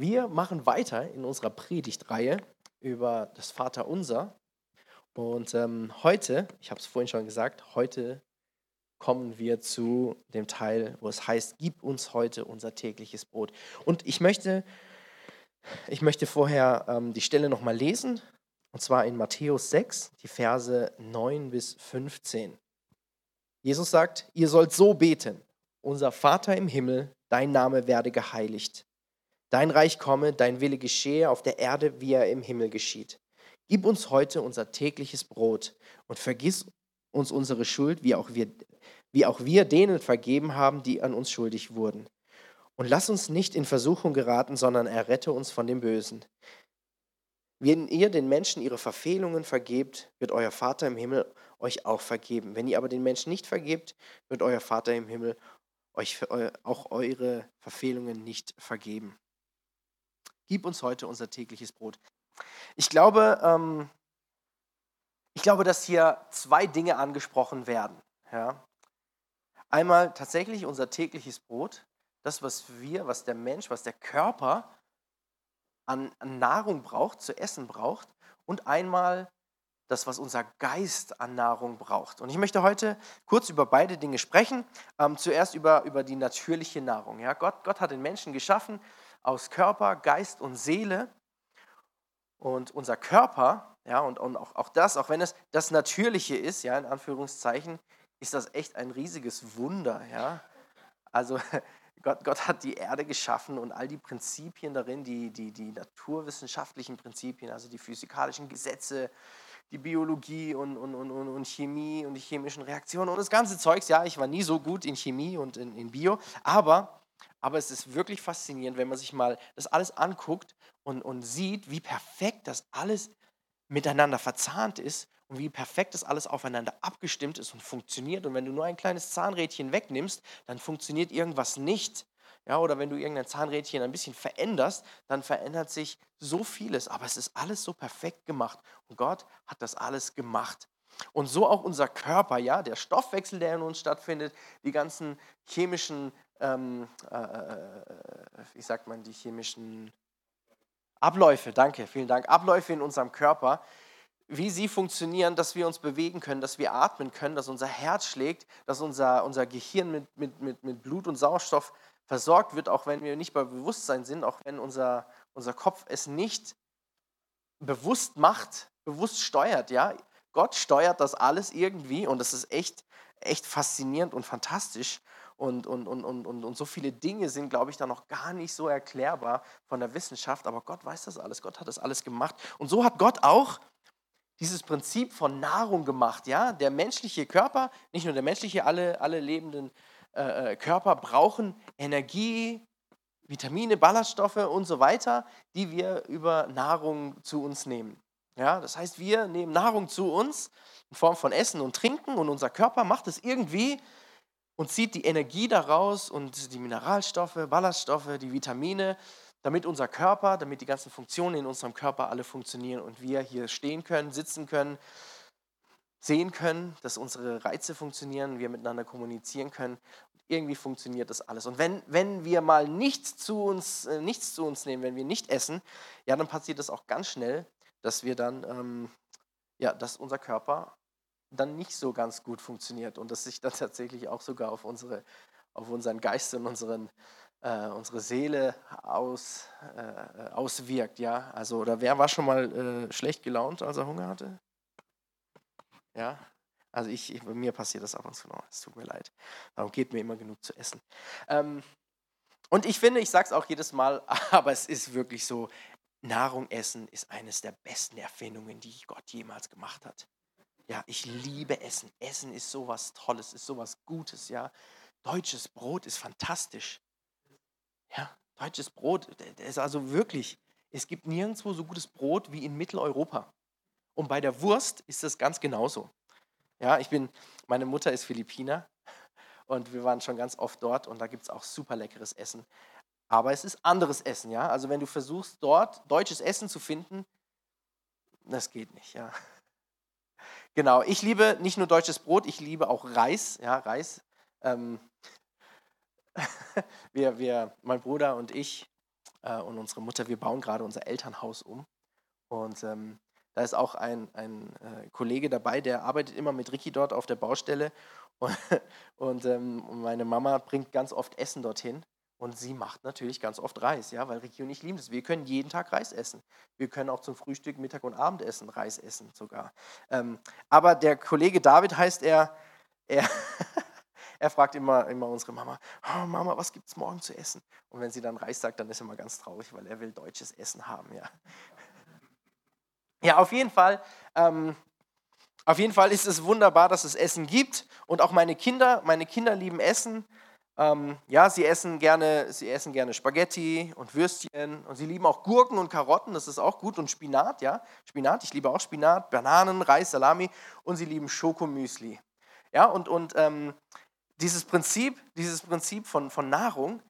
Wir machen weiter in unserer Predigtreihe über das Vaterunser. Und ähm, heute, ich habe es vorhin schon gesagt, heute kommen wir zu dem Teil, wo es heißt, gib uns heute unser tägliches Brot. Und ich möchte, ich möchte vorher ähm, die Stelle nochmal lesen, und zwar in Matthäus 6, die Verse 9 bis 15. Jesus sagt, ihr sollt so beten, unser Vater im Himmel, dein Name werde geheiligt. Dein Reich komme, dein Wille geschehe auf der Erde, wie er im Himmel geschieht. Gib uns heute unser tägliches Brot und vergiss uns unsere Schuld, wie auch wir, wie auch wir denen vergeben haben, die an uns schuldig wurden. Und lass uns nicht in Versuchung geraten, sondern errette uns von dem Bösen. Wenn ihr den Menschen ihre Verfehlungen vergebt, wird euer Vater im Himmel euch auch vergeben. Wenn ihr aber den Menschen nicht vergebt, wird euer Vater im Himmel euch auch eure Verfehlungen nicht vergeben. Gib uns heute unser tägliches Brot. Ich glaube, ähm, ich glaube, dass hier zwei Dinge angesprochen werden. Ja. Einmal tatsächlich unser tägliches Brot, das, was wir, was der Mensch, was der Körper an, an Nahrung braucht, zu essen braucht, und einmal das, was unser Geist an Nahrung braucht. Und ich möchte heute kurz über beide Dinge sprechen. Ähm, zuerst über, über die natürliche Nahrung. Ja, Gott, Gott hat den Menschen geschaffen aus Körper, Geist und Seele. Und unser Körper, ja, und, und auch, auch das, auch wenn es das Natürliche ist, ja, in Anführungszeichen, ist das echt ein riesiges Wunder, ja. Also Gott, Gott hat die Erde geschaffen und all die Prinzipien darin, die, die, die naturwissenschaftlichen Prinzipien, also die physikalischen Gesetze, die Biologie und, und, und, und, Chemie und die chemischen Reaktionen und das ganze Zeugs. Ja, ich war nie so gut in Chemie und in, in Bio, aber, aber es ist wirklich faszinierend, wenn man sich mal das alles anguckt und, und sieht, wie perfekt das alles miteinander verzahnt ist und wie perfekt das alles aufeinander abgestimmt ist und funktioniert. Und wenn du nur ein kleines Zahnrädchen wegnimmst, dann funktioniert irgendwas nicht. Ja, oder wenn du irgendein Zahnrädchen ein bisschen veränderst, dann verändert sich so vieles. Aber es ist alles so perfekt gemacht. Und Gott hat das alles gemacht. Und so auch unser Körper, ja, der Stoffwechsel, der in uns stattfindet, die ganzen chemischen, ähm, äh, äh, wie sagt man, die chemischen Abläufe, danke, vielen Dank, Abläufe in unserem Körper, wie sie funktionieren, dass wir uns bewegen können, dass wir atmen können, dass unser Herz schlägt, dass unser, unser Gehirn mit, mit, mit, mit Blut und Sauerstoff versorgt wird, auch wenn wir nicht bei Bewusstsein sind, auch wenn unser, unser Kopf es nicht bewusst macht, bewusst steuert. Ja? Gott steuert das alles irgendwie und das ist echt, echt faszinierend und fantastisch. Und, und, und, und, und, so viele Dinge sind, glaube ich, da noch gar nicht so erklärbar von der Wissenschaft. Aber Gott weiß das alles. Gott hat das alles gemacht. Und so hat Gott auch dieses Prinzip von Nahrung gemacht. Ja? Der menschliche Körper, nicht nur der menschliche, alle, alle lebenden äh, äh, Körper brauchen Energie, Vitamine, Ballaststoffe und so weiter, die wir über Nahrung zu uns nehmen. Ja, das heißt, wir nehmen Nahrung zu uns in Form von Essen und Trinken und unser Körper macht es irgendwie und zieht die Energie daraus und die Mineralstoffe, Ballaststoffe, die Vitamine damit unser Körper, damit die ganzen Funktionen in unserem Körper alle funktionieren und wir hier stehen können, sitzen können, sehen können, dass unsere Reize funktionieren, wir miteinander kommunizieren können. Irgendwie funktioniert das alles. Und wenn, wenn wir mal nichts zu, uns, äh, nichts zu uns nehmen, wenn wir nicht essen, ja, dann passiert das auch ganz schnell, dass wir dann, ähm, ja, dass unser Körper dann nicht so ganz gut funktioniert und dass sich dann tatsächlich auch sogar auf, unsere, auf unseren Geist und unseren äh, unsere Seele aus, äh, auswirkt. Ja? Also, oder wer war schon mal äh, schlecht gelaunt, als er Hunger hatte? Ja, also ich, bei mir passiert das ab und zu noch. Es tut mir leid. Darum geht mir immer genug zu essen. Ähm, und ich finde, ich sage es auch jedes Mal, aber es ist wirklich so, Nahrung essen ist eines der besten Erfindungen, die Gott jemals gemacht hat. Ja, ich liebe Essen. Essen ist sowas Tolles, ist sowas Gutes, ja. Deutsches Brot ist fantastisch. Ja, deutsches Brot, ist also wirklich, es gibt nirgendwo so gutes Brot wie in Mitteleuropa. Und bei der Wurst ist das ganz genauso. Ja, ich bin, meine Mutter ist Philippiner und wir waren schon ganz oft dort und da gibt es auch super leckeres Essen. Aber es ist anderes Essen, ja. Also wenn du versuchst, dort deutsches Essen zu finden, das geht nicht, ja. Genau, ich liebe nicht nur deutsches Brot, ich liebe auch Reis, ja, Reis. Ähm, wir, wir, mein Bruder und ich, äh, und unsere Mutter, wir bauen gerade unser Elternhaus um. Und ähm, da ist auch ein, ein äh, Kollege dabei, der arbeitet immer mit Ricky dort auf der Baustelle. Und, und ähm, meine Mama bringt ganz oft Essen dorthin. Und sie macht natürlich ganz oft Reis, ja, weil Ricky und ich lieben das. Wir können jeden Tag Reis essen. Wir können auch zum Frühstück, Mittag und Abendessen Reis essen sogar. Ähm, aber der Kollege David heißt er, er, er fragt immer, immer unsere Mama, oh, Mama, was gibt es morgen zu essen? Und wenn sie dann Reis sagt, dann ist er immer ganz traurig, weil er will deutsches Essen haben, ja. Ja, auf jeden Fall. Ähm, auf jeden Fall ist es wunderbar, dass es Essen gibt und auch meine Kinder, meine Kinder lieben Essen. Ähm, ja, sie essen gerne, sie essen gerne Spaghetti und Würstchen und sie lieben auch Gurken und Karotten, das ist auch gut und Spinat, ja, Spinat, ich liebe auch Spinat, Bananen, Reis, Salami und sie lieben Schokomüsli. Ja, und, und ähm, dieses Prinzip, dieses Prinzip von, von Nahrung,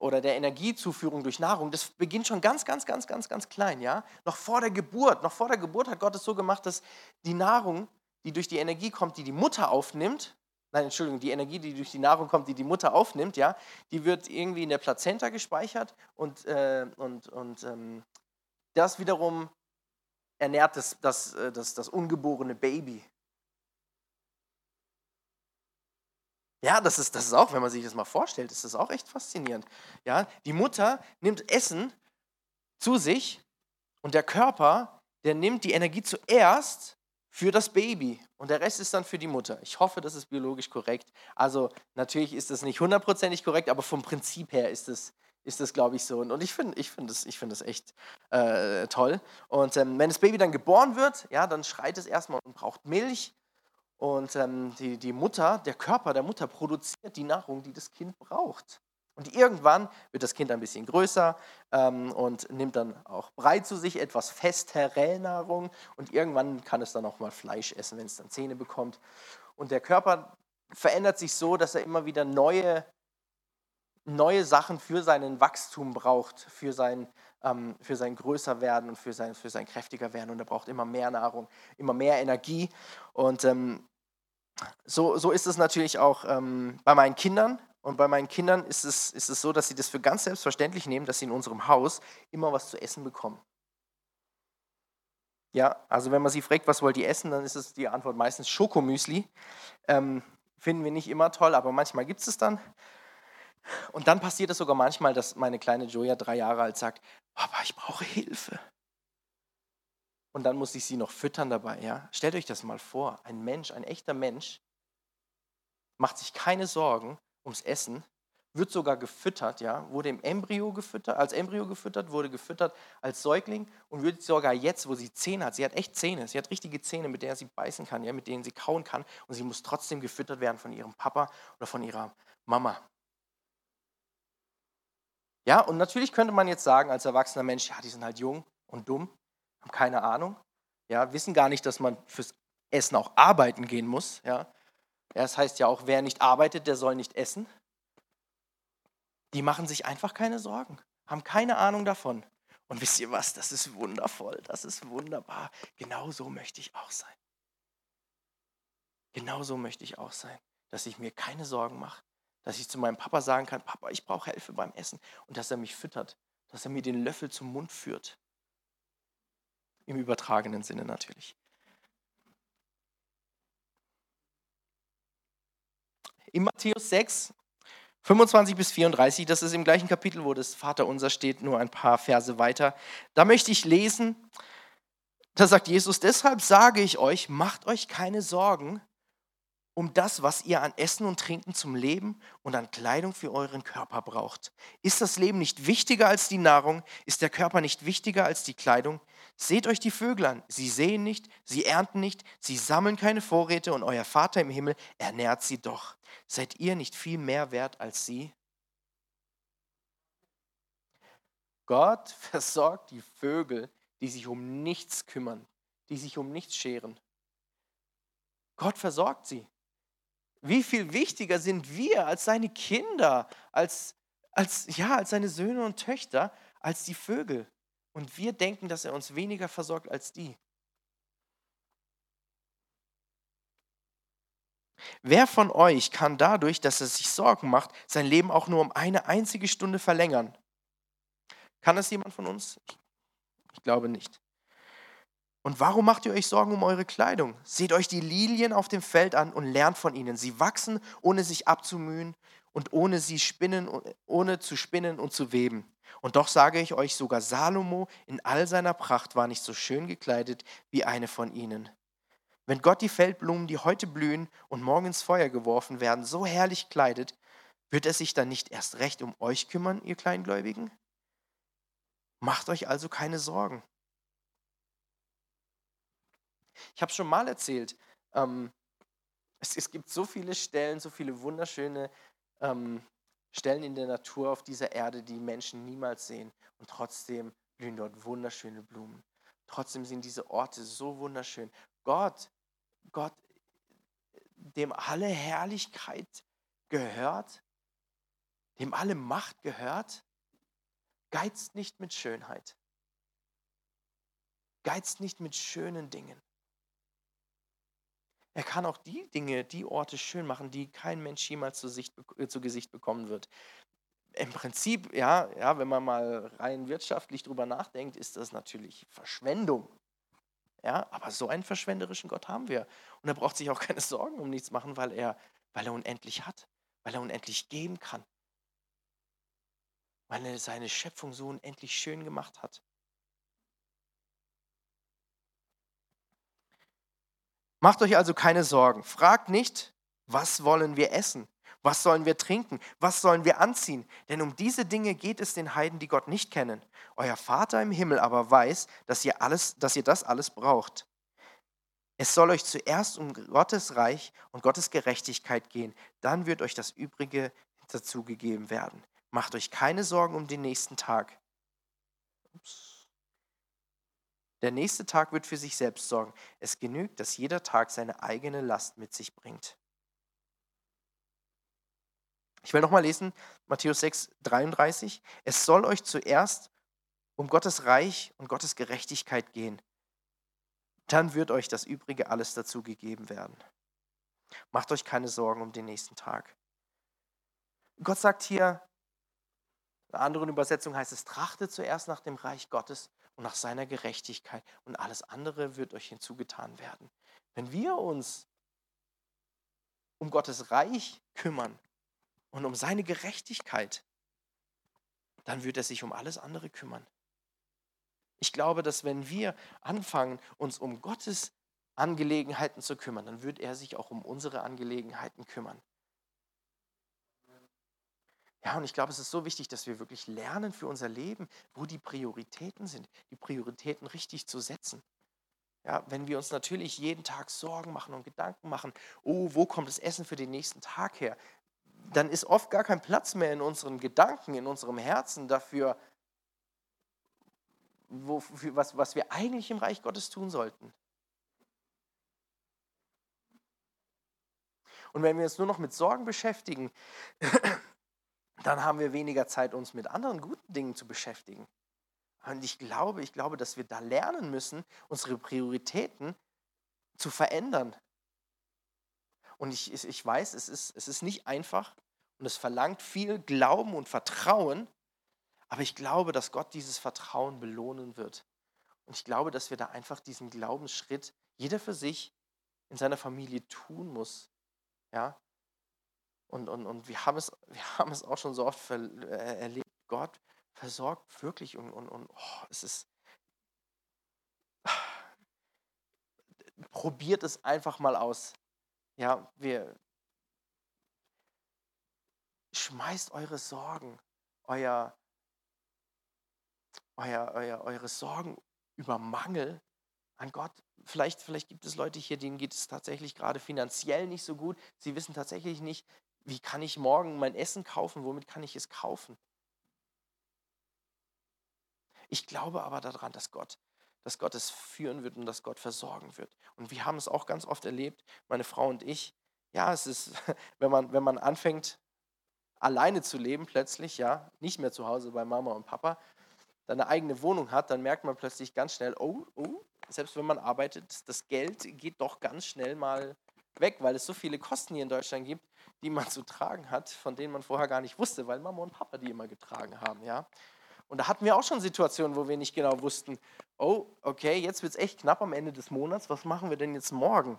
oder der Energiezuführung durch Nahrung, das beginnt schon ganz, ganz, ganz, ganz, ganz klein, ja. Noch vor der Geburt, noch vor der Geburt hat Gott es so gemacht, dass die Nahrung, die durch die Energie kommt, die die Mutter aufnimmt, nein, Entschuldigung, die Energie, die durch die Nahrung kommt, die die Mutter aufnimmt, ja, die wird irgendwie in der Plazenta gespeichert und, äh, und, und ähm, das wiederum ernährt das, das, äh, das, das ungeborene Baby. Ja, das ist, das ist auch, wenn man sich das mal vorstellt, ist das auch echt faszinierend. Ja, die Mutter nimmt Essen zu sich und der Körper, der nimmt die Energie zuerst für das Baby und der Rest ist dann für die Mutter. Ich hoffe, das ist biologisch korrekt. Also natürlich ist das nicht hundertprozentig korrekt, aber vom Prinzip her ist das, ist das glaube ich, so. Und ich finde ich find das, find das echt äh, toll. Und ähm, wenn das Baby dann geboren wird, ja, dann schreit es erstmal und braucht Milch. Und ähm, die, die Mutter, der Körper der Mutter produziert die Nahrung, die das Kind braucht. Und irgendwann wird das Kind ein bisschen größer ähm, und nimmt dann auch Brei zu sich, etwas festere Nahrung. Und irgendwann kann es dann auch mal Fleisch essen, wenn es dann Zähne bekommt. Und der Körper verändert sich so, dass er immer wieder neue, neue Sachen für seinen Wachstum braucht, für sein, ähm, für sein Größerwerden und für sein, für sein kräftiger werden. Und er braucht immer mehr Nahrung, immer mehr Energie. Und ähm, so, so ist es natürlich auch ähm, bei meinen Kindern. Und bei meinen Kindern ist es, ist es so, dass sie das für ganz selbstverständlich nehmen, dass sie in unserem Haus immer was zu essen bekommen. Ja, also wenn man sie fragt, was wollt ihr essen, dann ist es die Antwort meistens Schokomüsli. Ähm, finden wir nicht immer toll, aber manchmal gibt es es dann. Und dann passiert es sogar manchmal, dass meine kleine Joja, drei Jahre alt, sagt, Papa, ich brauche Hilfe. Und dann muss ich sie noch füttern dabei. Ja? Stellt euch das mal vor, ein Mensch, ein echter Mensch, macht sich keine Sorgen ums Essen, wird sogar gefüttert, ja, wurde im Embryo gefüttert, als Embryo gefüttert, wurde gefüttert als Säugling und wird sogar jetzt, wo sie Zähne hat, sie hat echt Zähne, sie hat richtige Zähne, mit denen sie beißen kann, ja, mit denen sie kauen kann und sie muss trotzdem gefüttert werden von ihrem Papa oder von ihrer Mama. Ja, und natürlich könnte man jetzt sagen, als erwachsener Mensch, ja, die sind halt jung und dumm, haben keine Ahnung, ja, wissen gar nicht, dass man fürs Essen auch arbeiten gehen muss. Ja. Ja, das heißt ja auch, wer nicht arbeitet, der soll nicht essen. Die machen sich einfach keine Sorgen, haben keine Ahnung davon. Und wisst ihr was, das ist wundervoll, das ist wunderbar. Genau so möchte ich auch sein. Genau so möchte ich auch sein, dass ich mir keine Sorgen mache, dass ich zu meinem Papa sagen kann, Papa, ich brauche Hilfe beim Essen und dass er mich füttert, dass er mir den Löffel zum Mund führt. Im übertragenen Sinne natürlich. In Matthäus 6, 25 bis 34, das ist im gleichen Kapitel, wo das Vaterunser steht, nur ein paar Verse weiter. Da möchte ich lesen, da sagt Jesus, deshalb sage ich euch, macht euch keine Sorgen um das, was ihr an Essen und Trinken zum Leben und an Kleidung für euren Körper braucht. Ist das Leben nicht wichtiger als die Nahrung? Ist der Körper nicht wichtiger als die Kleidung? Seht euch die Vögel an. Sie sehen nicht, sie ernten nicht, sie sammeln keine Vorräte und euer Vater im Himmel ernährt sie doch. Seid ihr nicht viel mehr wert als sie? Gott versorgt die Vögel, die sich um nichts kümmern, die sich um nichts scheren. Gott versorgt sie. Wie viel wichtiger sind wir als seine Kinder, als, als, ja, als seine Söhne und Töchter, als die Vögel. Und wir denken, dass er uns weniger versorgt als die. Wer von euch kann dadurch, dass er sich Sorgen macht, sein Leben auch nur um eine einzige Stunde verlängern? Kann das jemand von uns? Ich glaube nicht. Und warum macht ihr euch Sorgen um eure Kleidung? Seht euch die Lilien auf dem Feld an und lernt von ihnen. Sie wachsen, ohne sich abzumühen und ohne sie spinnen, ohne zu spinnen und zu weben. Und doch sage ich euch, sogar Salomo in all seiner Pracht war nicht so schön gekleidet wie eine von ihnen. Wenn Gott die Feldblumen, die heute blühen und morgen ins Feuer geworfen werden, so herrlich kleidet, wird er sich dann nicht erst recht um euch kümmern, ihr Kleingläubigen? Macht euch also keine Sorgen. Ich habe schon mal erzählt, ähm, es, es, gibt so viele Stellen, so viele wunderschöne ähm, Stellen in der Natur auf dieser Erde, die Menschen niemals sehen. Und trotzdem blühen dort wunderschöne Blumen. Trotzdem sind diese Orte so wunderschön. Gott, Gott, dem alle Herrlichkeit gehört, dem alle Macht gehört, geizt nicht mit Schönheit. Geizt nicht mit schönen Dingen. Er kann auch die Dinge, die Orte schön machen, die kein Mensch jemals zu, Sicht, äh, zu Gesicht bekommen wird. Im Prinzip, ja, ja, wenn man mal rein wirtschaftlich drüber nachdenkt, ist das natürlich Verschwendung. Ja, aber so einen verschwenderischen Gott haben wir. Und er braucht sich auch keine Sorgen um nichts machen, weil er, weil er unendlich hat, weil er unendlich geben kann, weil er seine Schöpfung so unendlich schön gemacht hat. Macht euch also keine Sorgen. Fragt nicht, was wollen wir essen? Was sollen wir trinken? Was sollen wir anziehen? Denn um diese Dinge geht es den Heiden, die Gott nicht kennen. Euer Vater im Himmel aber weiß, dass ihr, alles, dass ihr das alles braucht. Es soll euch zuerst um Gottes Reich und Gottes Gerechtigkeit gehen. Dann wird euch das Übrige dazugegeben werden. Macht euch keine Sorgen um den nächsten Tag. Ups. Der nächste Tag wird für sich selbst sorgen. Es genügt, dass jeder Tag seine eigene Last mit sich bringt. Ich will nochmal lesen, Matthäus 6, 33. Es soll euch zuerst um Gottes Reich und Gottes Gerechtigkeit gehen. Dann wird euch das Übrige alles dazu gegeben werden. Macht euch keine Sorgen um den nächsten Tag. Gott sagt hier, in einer anderen Übersetzung heißt es, trachtet zuerst nach dem Reich Gottes und nach seiner Gerechtigkeit und alles andere wird euch hinzugetan werden. Wenn wir uns um Gottes Reich kümmern und um seine Gerechtigkeit, dann wird er sich um alles andere kümmern. Ich glaube, dass wenn wir anfangen, uns um Gottes Angelegenheiten zu kümmern, dann wird er sich auch um unsere Angelegenheiten kümmern. Ja, und ich glaube, es ist so wichtig, dass wir wirklich lernen für unser Leben, wo die Prioritäten sind, die Prioritäten richtig zu setzen. Ja, wenn wir uns natürlich jeden Tag Sorgen machen und Gedanken machen, oh, wo kommt das Essen für den nächsten Tag her, dann ist oft gar kein Platz mehr in unseren Gedanken, in unserem Herzen dafür, wo, was, was wir eigentlich im Reich Gottes tun sollten. Und wenn wir uns nur noch mit Sorgen beschäftigen, dann haben wir weniger Zeit, uns mit anderen guten Dingen zu beschäftigen. Und ich glaube, ich glaube, dass wir da lernen müssen, unsere Prioritäten zu verändern. Und ich, ich weiß, es ist, es ist nicht einfach und es verlangt viel Glauben und Vertrauen, aber ich glaube, dass Gott dieses Vertrauen belohnen wird. Und ich glaube, dass wir da einfach diesen Glaubensschritt jeder für sich in seiner Familie tun muss. Ja, und, und, und wir, haben es, wir haben es auch schon so oft äh, erlebt. Gott versorgt wirklich und, und, und oh, es ist. Probiert es einfach mal aus. Ja, wir. Schmeißt eure Sorgen, euer, euer, euer, eure Sorgen über Mangel an Gott. Vielleicht, vielleicht gibt es Leute hier, denen geht es tatsächlich gerade finanziell nicht so gut. Sie wissen tatsächlich nicht, wie kann ich morgen mein Essen kaufen? Womit kann ich es kaufen? Ich glaube aber daran, dass Gott, dass Gott es führen wird und dass Gott versorgen wird. Und wir haben es auch ganz oft erlebt, meine Frau und ich. Ja, es ist, wenn man, wenn man anfängt, alleine zu leben, plötzlich, ja, nicht mehr zu Hause bei Mama und Papa, dann eine eigene Wohnung hat, dann merkt man plötzlich ganz schnell, oh, oh, selbst wenn man arbeitet, das Geld geht doch ganz schnell mal weg, weil es so viele Kosten hier in Deutschland gibt, die man zu tragen hat, von denen man vorher gar nicht wusste, weil Mama und Papa die immer getragen haben, ja. Und da hatten wir auch schon Situationen, wo wir nicht genau wussten, oh, okay, jetzt wird es echt knapp am Ende des Monats, was machen wir denn jetzt morgen?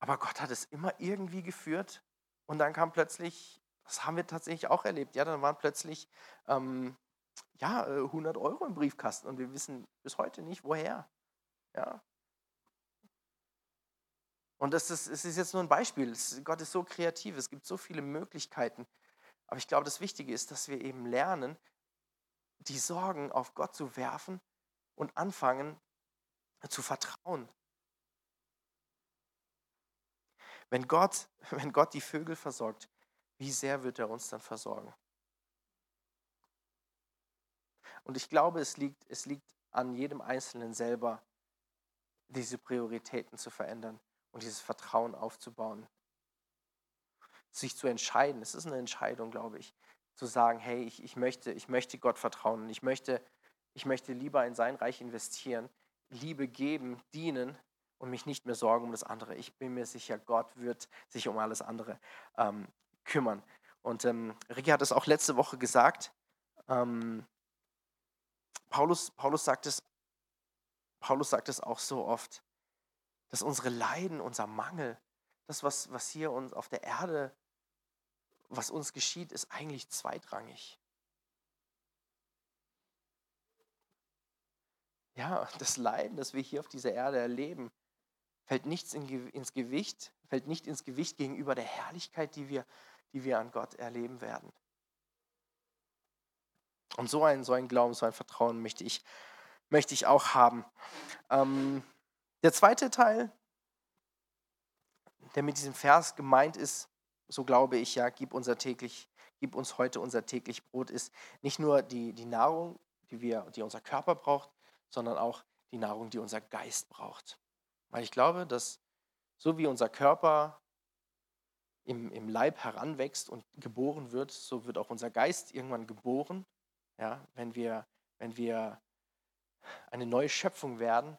Aber Gott hat es immer irgendwie geführt und dann kam plötzlich, das haben wir tatsächlich auch erlebt, ja, dann waren plötzlich ähm, ja, 100 äh, Euro im Briefkasten und wir wissen bis heute nicht, woher. Ja. Und das ist, es ist jetzt nur ein Beispiel. Gott ist so kreativ, es gibt so viele Möglichkeiten. Aber ich glaube, das Wichtige ist, dass wir eben lernen, die Sorgen auf Gott zu werfen und anfangen zu vertrauen. Wenn Gott, wenn Gott die Vögel versorgt, wie sehr wird er uns dann versorgen? Und ich glaube, es liegt, es liegt an jedem Einzelnen selber, diese Prioritäten zu verändern und dieses Vertrauen aufzubauen. Sich zu entscheiden, es ist eine Entscheidung, glaube ich, zu sagen, hey, ich, ich, möchte, ich möchte Gott vertrauen und ich möchte, ich möchte lieber in sein Reich investieren, Liebe geben, dienen und mich nicht mehr sorgen um das andere. Ich bin mir sicher, Gott wird sich um alles andere ähm, kümmern. Und ähm, Ricky hat es auch letzte Woche gesagt. Ähm, Paulus, Paulus, sagt es, Paulus sagt es auch so oft, dass unsere Leiden, unser Mangel, das, was, was hier uns auf der Erde, was uns geschieht, ist eigentlich zweitrangig. Ja, das Leiden, das wir hier auf dieser Erde erleben, fällt nichts in, ins Gewicht, fällt nicht ins Gewicht gegenüber der Herrlichkeit, die wir, die wir an Gott erleben werden. Und so ein, so ein Glauben, so ein Vertrauen möchte ich, möchte ich auch haben. Ähm, der zweite Teil, der mit diesem Vers gemeint ist, so glaube ich ja, gib, unser täglich, gib uns heute unser täglich Brot, ist nicht nur die, die Nahrung, die, wir, die unser Körper braucht, sondern auch die Nahrung, die unser Geist braucht. Weil ich glaube, dass so wie unser Körper im, im Leib heranwächst und geboren wird, so wird auch unser Geist irgendwann geboren ja, wenn, wir, wenn wir eine neue Schöpfung werden,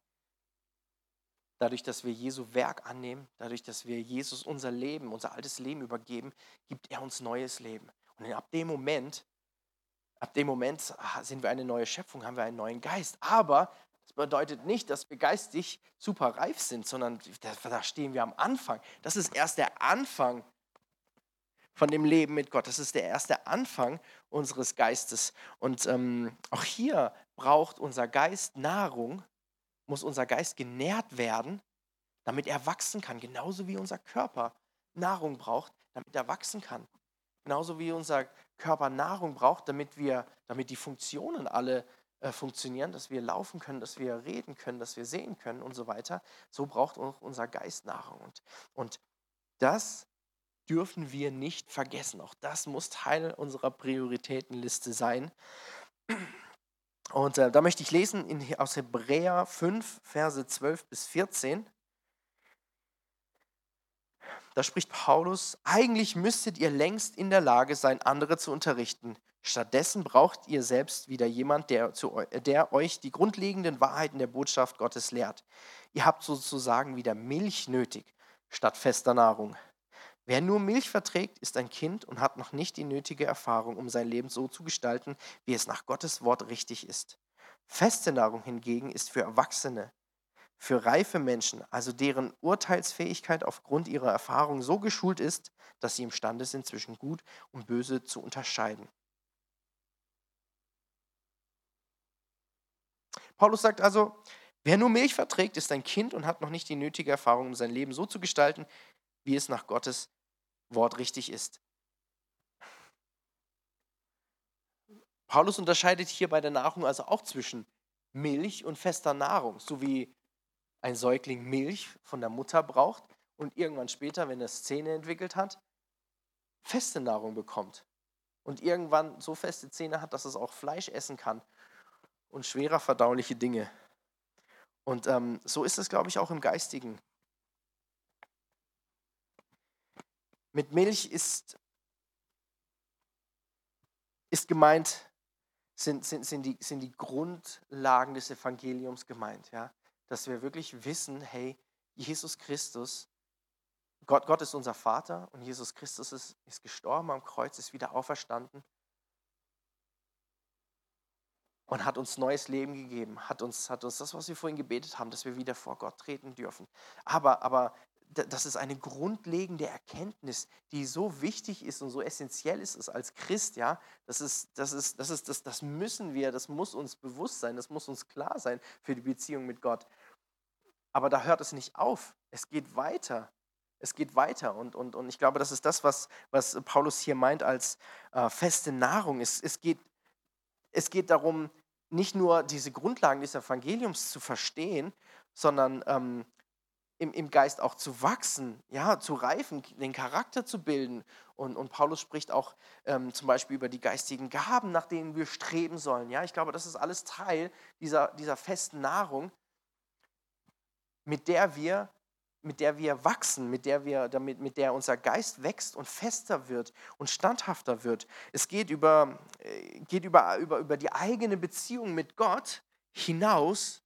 dadurch, dass wir Jesu Werk annehmen, dadurch, dass wir Jesus unser Leben, unser altes Leben übergeben, gibt er uns neues Leben. Und ab dem Moment, ab dem Moment sind wir eine neue Schöpfung, haben wir einen neuen Geist. Aber das bedeutet nicht, dass wir geistig super reif sind, sondern da stehen wir am Anfang. Das ist erst der Anfang von dem Leben mit Gott. Das ist der erste Anfang unseres Geistes. Und ähm, auch hier braucht unser Geist Nahrung, muss unser Geist genährt werden, damit er wachsen kann. Genauso wie unser Körper Nahrung braucht, damit er wachsen kann. Genauso wie unser Körper Nahrung braucht, damit, wir, damit die Funktionen alle äh, funktionieren, dass wir laufen können, dass wir reden können, dass wir sehen können und so weiter. So braucht auch unser Geist Nahrung. Und, und das dürfen wir nicht vergessen. Auch das muss Teil unserer Prioritätenliste sein. Und äh, da möchte ich lesen in, aus Hebräer 5, Verse 12 bis 14. Da spricht Paulus, eigentlich müsstet ihr längst in der Lage sein, andere zu unterrichten. Stattdessen braucht ihr selbst wieder jemand, der, zu, der euch die grundlegenden Wahrheiten der Botschaft Gottes lehrt. Ihr habt sozusagen wieder Milch nötig statt fester Nahrung. Wer nur Milch verträgt, ist ein Kind und hat noch nicht die nötige Erfahrung, um sein Leben so zu gestalten, wie es nach Gottes Wort richtig ist. Feste Nahrung hingegen ist für Erwachsene, für reife Menschen, also deren Urteilsfähigkeit aufgrund ihrer Erfahrung so geschult ist, dass sie imstande sind, zwischen Gut und Böse zu unterscheiden. Paulus sagt also, wer nur Milch verträgt, ist ein Kind und hat noch nicht die nötige Erfahrung, um sein Leben so zu gestalten, wie es nach Gottes Wort richtig ist. Paulus unterscheidet hier bei der Nahrung also auch zwischen Milch und fester Nahrung, so wie ein Säugling Milch von der Mutter braucht und irgendwann später, wenn er Zähne entwickelt hat, feste Nahrung bekommt und irgendwann so feste Zähne hat, dass es auch Fleisch essen kann und schwerer verdauliche Dinge. Und ähm, so ist es, glaube ich, auch im Geistigen. Mit Milch ist, ist gemeint, sind, sind, sind, die, sind die Grundlagen des Evangeliums gemeint. Ja? Dass wir wirklich wissen, hey, Jesus Christus, Gott, Gott ist unser Vater und Jesus Christus ist, ist gestorben am Kreuz, ist wieder auferstanden und hat uns neues Leben gegeben, hat uns, hat uns das, was wir vorhin gebetet haben, dass wir wieder vor Gott treten dürfen. Aber, aber das ist eine grundlegende Erkenntnis, die so wichtig ist und so essentiell ist als Christ, ja. Das ist, das ist, das ist, das, das müssen wir, das muss uns bewusst sein, das muss uns klar sein für die Beziehung mit Gott. Aber da hört es nicht auf. Es geht weiter. Es geht weiter. Und, und, und ich glaube, das ist das, was, was Paulus hier meint als äh, feste Nahrung. Es, es, geht, es geht darum, nicht nur diese Grundlagen des Evangeliums zu verstehen, sondern ähm, im, im Geist auch zu wachsen, ja, zu reifen, den Charakter zu bilden. Und, und Paulus spricht auch ähm, zum Beispiel über die geistigen Gaben, nach denen wir streben sollen. Ja, ich glaube, das ist alles Teil dieser, dieser festen Nahrung, mit der wir mit der wir wachsen, mit der, wir, damit, mit der unser Geist wächst und fester wird und standhafter wird. Es geht über, äh, geht über, über, über die eigene Beziehung mit Gott hinaus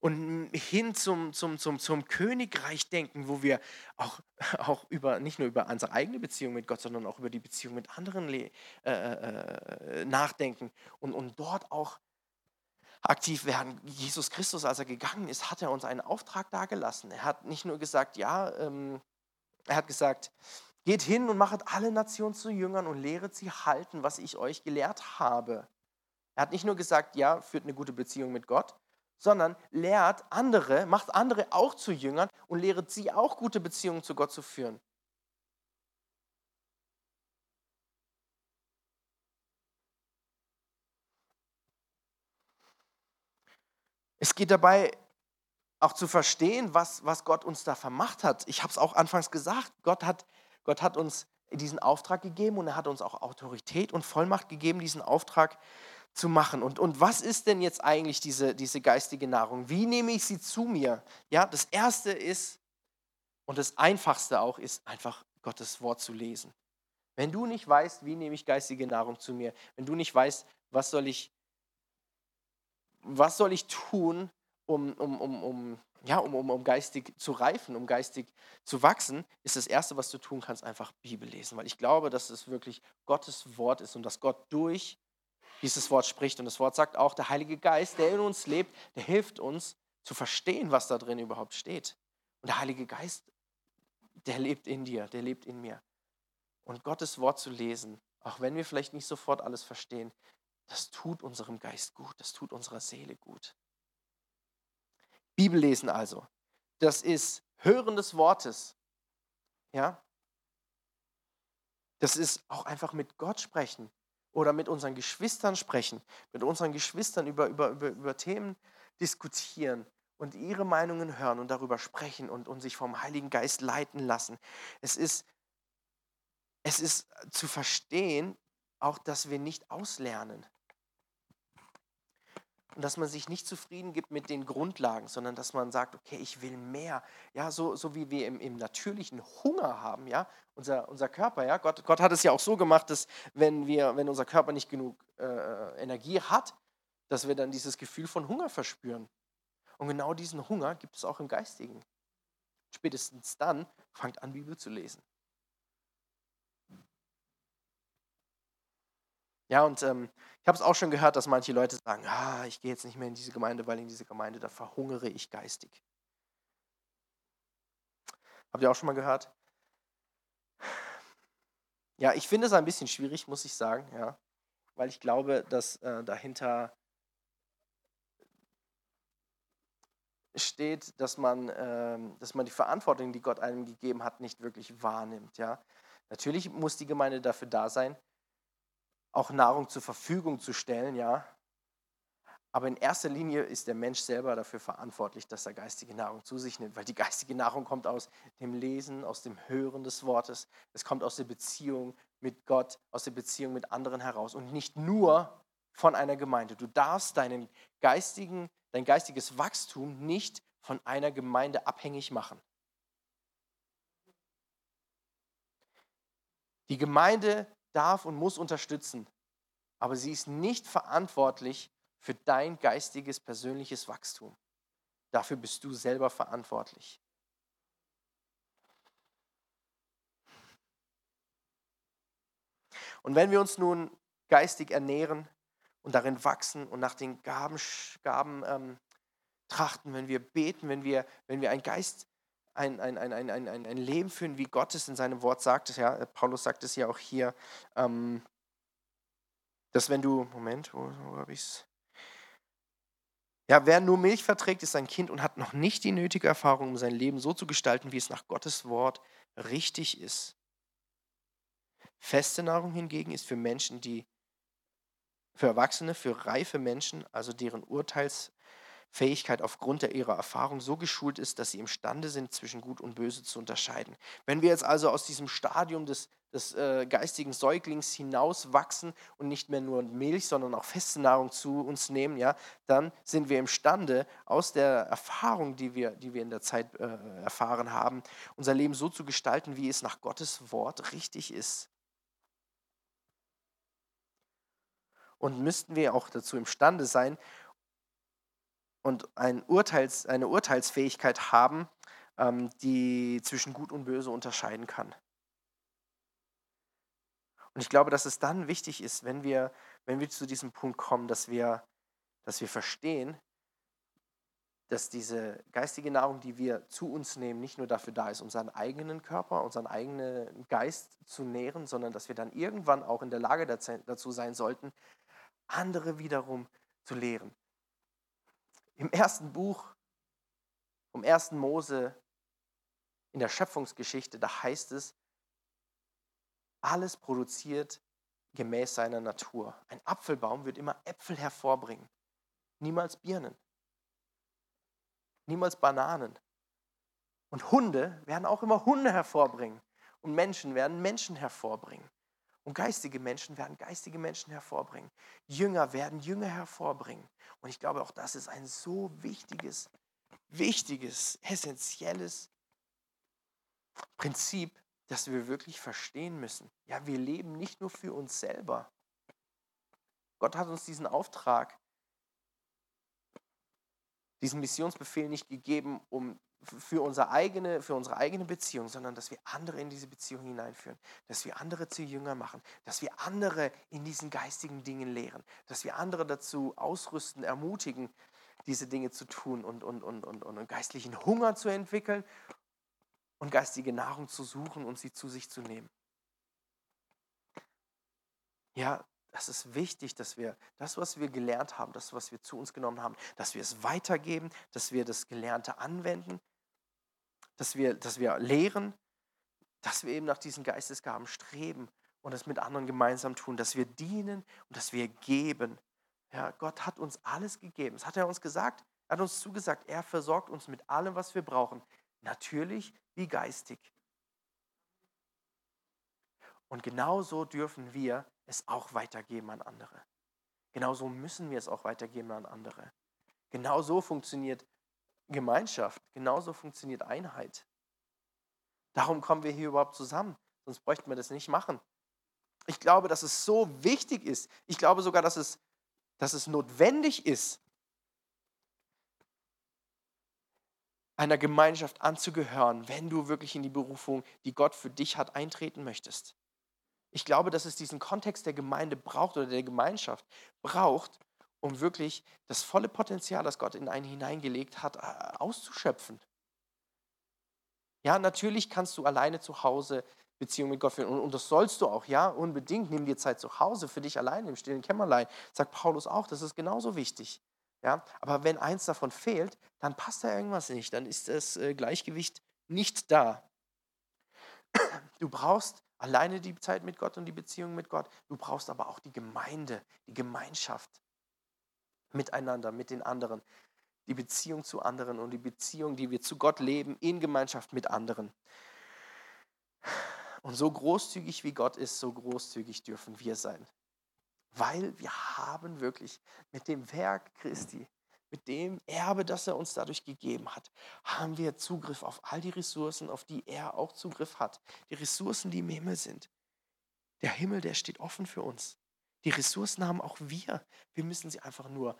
und hin zum, zum, zum, zum Königreich denken, wo wir auch, auch über, nicht nur über unsere eigene Beziehung mit Gott, sondern auch über die Beziehung mit anderen äh, äh, äh, nachdenken und, und dort auch aktiv werden. Jesus Christus, als er gegangen ist, hat er uns einen Auftrag dargelassen. Er hat nicht nur gesagt, ja, ähm, er hat gesagt, geht hin und machet alle Nationen zu Jüngern und lehret sie halten, was ich euch gelehrt habe. Er hat nicht nur gesagt, ja, führt eine gute Beziehung mit Gott, sondern lehrt andere, macht andere auch zu Jüngern und lehret sie auch gute Beziehungen zu Gott zu führen. Es geht dabei auch zu verstehen, was, was Gott uns da vermacht hat. Ich habe es auch anfangs gesagt, Gott hat, Gott hat uns diesen Auftrag gegeben und er hat uns auch Autorität und Vollmacht gegeben, diesen Auftrag zu machen. Und, und was ist denn jetzt eigentlich diese, diese geistige Nahrung? Wie nehme ich sie zu mir? Ja, das Erste ist, und das Einfachste auch, ist einfach Gottes Wort zu lesen. Wenn du nicht weißt, wie nehme ich geistige Nahrung zu mir, wenn du nicht weißt, was soll ich, was soll ich tun, um, um, um, um, ja, um, um, um geistig zu reifen, um geistig zu wachsen, ist das Erste, was du tun kannst, einfach Bibel lesen. Weil ich glaube, dass es wirklich Gottes Wort ist und dass Gott durch dieses Wort spricht. Und das Wort sagt auch, der Heilige Geist, der in uns lebt, der hilft uns zu verstehen, was da drin überhaupt steht. Und der Heilige Geist, der lebt in dir, der lebt in mir. Und Gottes Wort zu lesen, auch wenn wir vielleicht nicht sofort alles verstehen, das tut unserem Geist gut, das tut unserer Seele gut. Bibel lesen also, das ist Hören des Wortes. Ja? Das ist auch einfach mit Gott sprechen oder mit unseren Geschwistern sprechen, mit unseren Geschwistern über, über, über, über Themen diskutieren und ihre Meinungen hören und darüber sprechen und, und sich vom Heiligen Geist leiten lassen. Es ist, es ist zu verstehen, auch dass wir nicht auslernen. Und dass man sich nicht zufrieden gibt mit den Grundlagen, sondern dass man sagt, okay, ich will mehr. Ja, so, so wie wir im, im natürlichen Hunger haben, ja, unser, unser Körper, ja. Gott, Gott hat es ja auch so gemacht, dass wenn, wir, wenn unser Körper nicht genug äh, Energie hat, dass wir dann dieses Gefühl von Hunger verspüren. Und genau diesen Hunger gibt es auch im Geistigen. Spätestens dann fangt an, Bibel zu lesen. Ja, und ähm, ich habe es auch schon gehört, dass manche Leute sagen, ah, ich gehe jetzt nicht mehr in diese Gemeinde, weil in diese Gemeinde, da verhungere ich geistig. Habt ihr auch schon mal gehört? Ja, ich finde es ein bisschen schwierig, muss ich sagen, ja, weil ich glaube, dass äh, dahinter steht, dass man, äh, dass man die Verantwortung, die Gott einem gegeben hat, nicht wirklich wahrnimmt. Ja. Natürlich muss die Gemeinde dafür da sein, auch Nahrung zur Verfügung zu stellen, ja. Aber in erster Linie ist der Mensch selber dafür verantwortlich, dass er geistige Nahrung zu sich nimmt, weil die geistige Nahrung kommt aus dem Lesen, aus dem Hören des Wortes, es kommt aus der Beziehung mit Gott, aus der Beziehung mit anderen heraus und nicht nur von einer Gemeinde. Du darfst deinen geistigen, dein geistiges Wachstum nicht von einer Gemeinde abhängig machen. Die Gemeinde darf und muss unterstützen, aber sie ist nicht verantwortlich für dein geistiges, persönliches Wachstum. Dafür bist du selber verantwortlich. Und wenn wir uns nun geistig ernähren und darin wachsen und nach den Gaben, Gaben ähm, trachten, wenn wir beten, wenn wir, wenn wir ein Geist, ein, ein, ein, ein, ein, Leben führen, wie Gott es in seinem Wort sagt. Ja, Paulus sagt es ja auch hier, ähm, dass wenn du, Moment, wo, wo habe ich es? Ja, wer nur Milch verträgt, ist ein Kind und hat noch nicht die nötige Erfahrung, um sein Leben so zu gestalten, wie es nach Gottes Wort richtig ist. Feste Nahrung hingegen ist für Menschen, die, für Erwachsene, für reife Menschen, also deren Urteilsfähigkeit aufgrund der ihrer Erfahrung so geschult ist, dass sie imstande sind, zwischen Gut und Böse zu unterscheiden. Wenn wir jetzt also aus diesem Stadium des des äh, geistigen Säuglings hinauswachsen und nicht mehr nur Milch, sondern auch feste Nahrung zu uns nehmen, ja, dann sind wir imstande, aus der Erfahrung, die wir, die wir in der Zeit äh, erfahren haben, unser Leben so zu gestalten, wie es nach Gottes Wort richtig ist. Und müssten wir auch dazu imstande sein und ein Urteils, eine Urteilsfähigkeit haben, ähm, die zwischen Gut und Böse unterscheiden kann. Und ich glaube, dass es dann wichtig ist, wenn wir, wenn wir zu diesem Punkt kommen, dass wir, dass wir verstehen, dass diese geistige Nahrung, die wir zu uns nehmen, nicht nur dafür da ist, unseren eigenen Körper, unseren eigenen Geist zu nähren, sondern dass wir dann irgendwann auch in der Lage dazu sein sollten, andere wiederum zu lehren. Im ersten Buch, vom ersten Mose in der Schöpfungsgeschichte, da heißt es, alles produziert gemäß seiner Natur. Ein Apfelbaum wird immer Äpfel hervorbringen, niemals Birnen, niemals Bananen. Und Hunde werden auch immer Hunde hervorbringen. Und Menschen werden Menschen hervorbringen. Und geistige Menschen werden geistige Menschen hervorbringen. Jünger werden Jünger hervorbringen. Und ich glaube, auch das ist ein so wichtiges, wichtiges, essentielles Prinzip, dass wir wirklich verstehen müssen, ja, wir leben nicht nur für uns selber. Gott hat uns diesen Auftrag, diesen Missionsbefehl nicht gegeben, um für unsere eigene, für unsere eigene Beziehung, sondern dass wir andere in diese Beziehung hineinführen, dass wir andere zu Jünger machen, dass wir andere in diesen geistigen Dingen lehren, dass wir andere dazu ausrüsten, ermutigen, diese Dinge zu tun und, und, und, und, und geistlichen Hunger zu entwickeln und geistige Nahrung zu suchen und sie zu sich zu nehmen. Ja, das ist wichtig, dass wir das, was wir gelernt haben, das, was wir zu uns genommen haben, dass wir es weitergeben, dass wir das Gelernte anwenden, dass wir, dass wir lehren, dass wir eben nach diesen Geistesgaben streben und es mit anderen gemeinsam tun, dass wir dienen und dass wir geben. Ja, Gott hat uns alles gegeben. Das hat er uns gesagt. Er hat uns zugesagt, er versorgt uns mit allem, was wir brauchen. Natürlich wie geistig. Und genauso dürfen wir es auch weitergeben an andere. Genauso müssen wir es auch weitergeben an andere. Genauso funktioniert Gemeinschaft, genauso funktioniert Einheit. Darum kommen wir hier überhaupt zusammen, sonst bräuchten wir das nicht machen. Ich glaube, dass es so wichtig ist. Ich glaube sogar, dass es, dass es notwendig ist, einer Gemeinschaft anzugehören, wenn du wirklich in die Berufung, die Gott für dich hat, eintreten möchtest. Ich glaube, dass es diesen Kontext der Gemeinde braucht oder der Gemeinschaft braucht, um wirklich das volle Potenzial, das Gott in einen hineingelegt hat, äh, auszuschöpfen. Ja, natürlich kannst du alleine zu Hause Beziehung mit Gott führen. Und, und, das sollst du auch, ja, unbedingt. Nimm dir Zeit zu Hause für dich alleine im stillen Kämmerlein. Sagt Paulus auch, das ist genauso wichtig. Ja? Aber wenn eins davon fehlt, dann passt da irgendwas nicht, dann ist das äh, Gleichgewicht nicht da. Du brauchst alleine die Zeit mit Gott und die Beziehung mit Gott. Du brauchst aber auch die Gemeinde, die Gemeinschaft miteinander, mit den anderen. Die Beziehung zu anderen und die Beziehung, die wir zu Gott leben, in Gemeinschaft mit anderen. Und so großzügig wie Gott ist, so großzügig dürfen wir sein. Weil wir haben wirklich mit dem Werk Christi, mit dem Erbe, das er uns dadurch gegeben hat, haben wir Zugriff auf all die Ressourcen, auf die er auch Zugriff hat. Die Ressourcen, die im Himmel sind. Der Himmel, der steht offen für uns. Die Ressourcen haben auch wir. Wir müssen sie einfach nur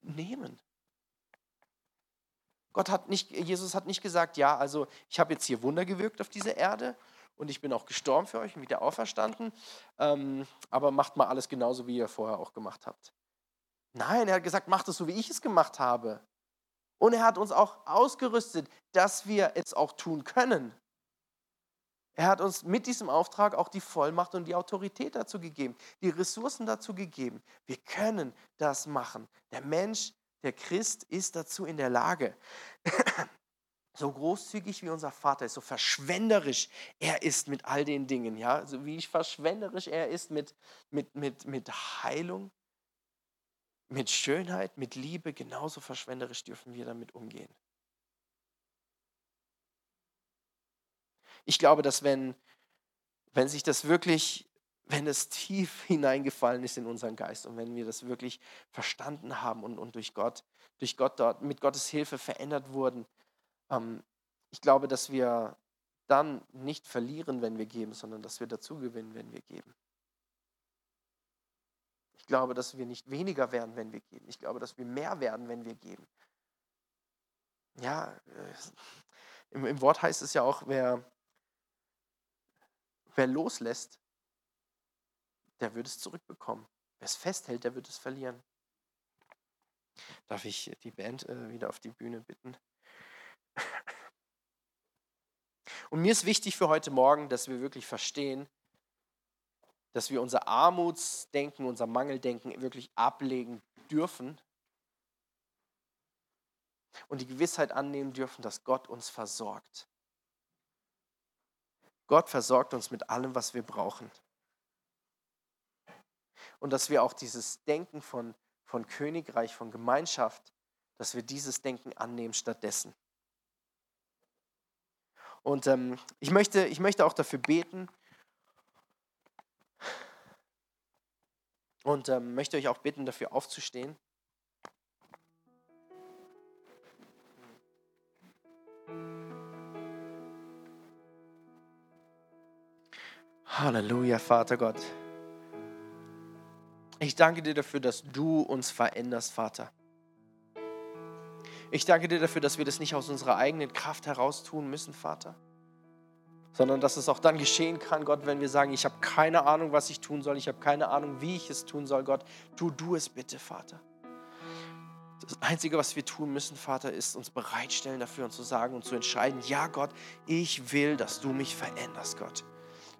nehmen. Gott hat nicht, Jesus hat nicht gesagt, ja, also ich habe jetzt hier Wunder gewirkt auf dieser Erde und ich bin auch gestorben für euch und wieder auferstanden, ähm, aber macht mal alles genauso, wie ihr vorher auch gemacht habt. Nein, er hat gesagt, macht es so, wie ich es gemacht habe. Und er hat uns auch ausgerüstet, dass wir es auch tun können. Er hat uns mit diesem Auftrag auch die Vollmacht und die Autorität dazu gegeben, die Ressourcen dazu gegeben. Wir können das machen. Der Mensch, der Christ ist dazu in der Lage. So großzügig wie unser Vater ist, so verschwenderisch er ist mit all den Dingen, ja, so wie verschwenderisch er ist mit, mit, mit, mit Heilung, mit Schönheit, mit Liebe, genauso verschwenderisch dürfen wir damit umgehen. Ich glaube, dass wenn, wenn sich das wirklich, wenn es tief hineingefallen ist in unseren Geist und wenn wir das wirklich verstanden haben und, und durch Gott, durch Gott dort, mit Gottes Hilfe verändert wurden, ähm, ich glaube, dass wir dann nicht verlieren, wenn wir geben, sondern dass wir dazu gewinnen, wenn wir geben. Ich glaube, dass wir nicht weniger werden, wenn wir geben. Ich glaube, dass wir mehr werden, wenn wir geben. Ja, äh, im, im Wort heißt es ja auch, wer, wer loslässt, der wird es zurückbekommen. Wer es festhält, der wird es verlieren. Darf ich die Band äh, wieder auf die Bühne bitten? Und mir ist wichtig für heute Morgen, dass wir wirklich verstehen, dass wir unser Armutsdenken, unser Mangeldenken wirklich ablegen dürfen und die Gewissheit annehmen dürfen, dass Gott uns versorgt. Gott versorgt uns mit allem, was wir brauchen. Und dass wir auch dieses Denken von, von Königreich, von Gemeinschaft, dass wir dieses Denken annehmen stattdessen. Und ähm, ich, möchte, ich möchte auch dafür beten und ähm, möchte euch auch bitten, dafür aufzustehen. Halleluja, Vater Gott. Ich danke dir dafür, dass du uns veränderst, Vater. Ich danke dir dafür, dass wir das nicht aus unserer eigenen Kraft heraus tun müssen, Vater, sondern dass es auch dann geschehen kann, Gott, wenn wir sagen, ich habe keine Ahnung, was ich tun soll, ich habe keine Ahnung, wie ich es tun soll, Gott, tu du es bitte, Vater. Das Einzige, was wir tun müssen, Vater, ist uns bereitstellen dafür und zu sagen und zu entscheiden, ja Gott, ich will, dass du mich veränderst, Gott.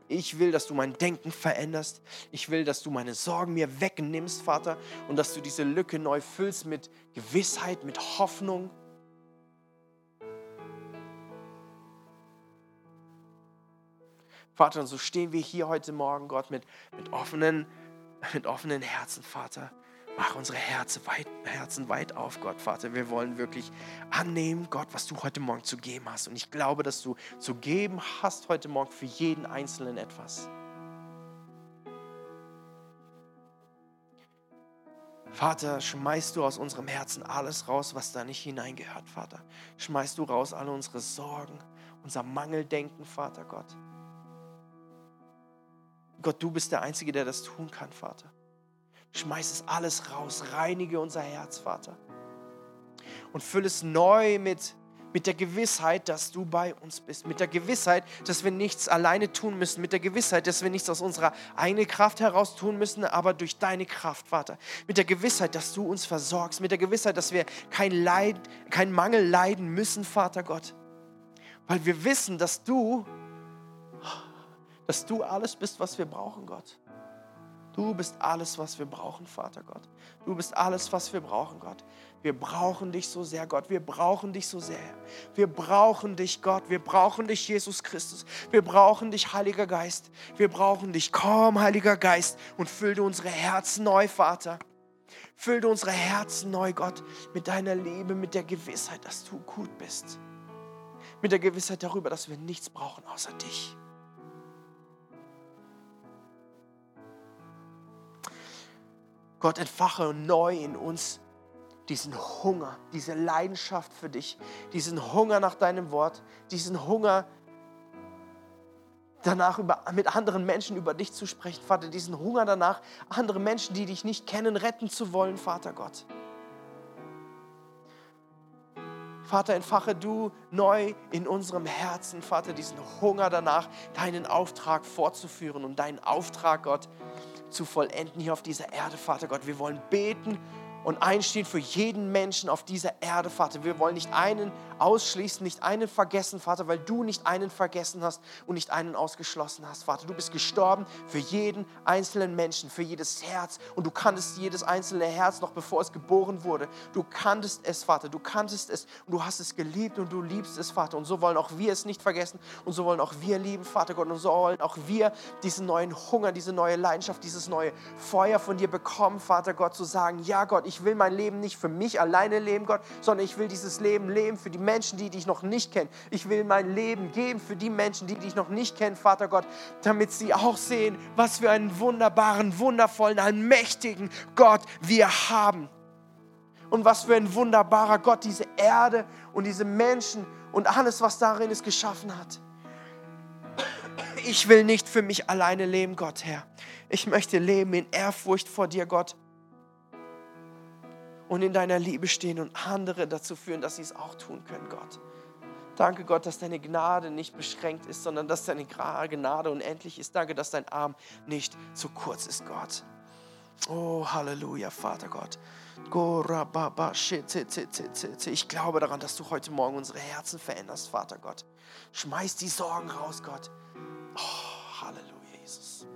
Ich will, dass du mein Denken veränderst. Ich will, dass du meine Sorgen mir wegnimmst, Vater, und dass du diese Lücke neu füllst mit Gewissheit, mit Hoffnung. Vater, und so stehen wir hier heute Morgen, Gott, mit, mit, offenen, mit offenen Herzen, Vater. Mach unsere Herzen weit, Herzen weit auf, Gott, Vater. Wir wollen wirklich annehmen, Gott, was du heute Morgen zu geben hast. Und ich glaube, dass du zu geben hast heute Morgen für jeden Einzelnen etwas. Vater, schmeißt du aus unserem Herzen alles raus, was da nicht hineingehört, Vater. Schmeißt du raus alle unsere Sorgen, unser Mangeldenken, Vater Gott. Gott, du bist der Einzige, der das tun kann, Vater. Schmeiß es alles raus, reinige unser Herz, Vater. Und fülle es neu mit, mit der Gewissheit, dass du bei uns bist. Mit der Gewissheit, dass wir nichts alleine tun müssen. Mit der Gewissheit, dass wir nichts aus unserer eigenen Kraft heraus tun müssen, aber durch deine Kraft, Vater. Mit der Gewissheit, dass du uns versorgst. Mit der Gewissheit, dass wir kein Leid, kein Mangel leiden müssen, Vater Gott. Weil wir wissen, dass du, dass du alles bist, was wir brauchen, Gott. Du bist alles, was wir brauchen, Vater Gott. Du bist alles, was wir brauchen, Gott. Wir brauchen dich so sehr, Gott. Wir brauchen dich so sehr. Wir brauchen dich, Gott. Wir brauchen dich, Jesus Christus. Wir brauchen dich, Heiliger Geist. Wir brauchen dich. Komm, Heiliger Geist, und fülle unsere Herzen neu, Vater. Fülle unsere Herzen neu, Gott, mit deiner Liebe, mit der Gewissheit, dass du gut bist. Mit der Gewissheit darüber, dass wir nichts brauchen außer dich. Gott, entfache neu in uns diesen Hunger, diese Leidenschaft für dich, diesen Hunger nach deinem Wort, diesen Hunger danach über, mit anderen Menschen über dich zu sprechen, Vater, diesen Hunger danach, andere Menschen, die dich nicht kennen, retten zu wollen, Vater Gott. Vater, entfache du neu in unserem Herzen, Vater, diesen Hunger danach, deinen Auftrag fortzuführen und deinen Auftrag, Gott, zu vollenden hier auf dieser Erde, Vater Gott. Wir wollen beten und einstehen für jeden Menschen auf dieser Erde, Vater. Wir wollen nicht einen ausschließen, nicht einen vergessen, Vater, weil du nicht einen vergessen hast und nicht einen ausgeschlossen hast, Vater. Du bist gestorben für jeden einzelnen Menschen, für jedes Herz und du kanntest jedes einzelne Herz noch bevor es geboren wurde. Du kanntest es, Vater, du kanntest es und du hast es geliebt und du liebst es, Vater. Und so wollen auch wir es nicht vergessen und so wollen auch wir lieben, Vater Gott, und so wollen auch wir diesen neuen Hunger, diese neue Leidenschaft, dieses neue Feuer von dir bekommen, Vater Gott, zu sagen, ja Gott, ich will mein Leben nicht für mich alleine leben, Gott, sondern ich will dieses Leben leben für die Menschen, die dich noch nicht kennen. Ich will mein Leben geben für die Menschen, die dich noch nicht kennen, Vater Gott, damit sie auch sehen, was für einen wunderbaren, wundervollen, einen mächtigen Gott wir haben. Und was für ein wunderbarer Gott diese Erde und diese Menschen und alles, was darin ist, geschaffen hat. Ich will nicht für mich alleine leben, Gott, Herr. Ich möchte leben in Ehrfurcht vor dir, Gott und in deiner Liebe stehen und andere dazu führen, dass sie es auch tun können, Gott. Danke, Gott, dass deine Gnade nicht beschränkt ist, sondern dass deine Gnade unendlich ist. Danke, dass dein Arm nicht zu kurz ist, Gott. Oh, Halleluja, Vater Gott. Ich glaube daran, dass du heute Morgen unsere Herzen veränderst, Vater Gott. Schmeiß die Sorgen raus, Gott. Oh, Halleluja, Jesus.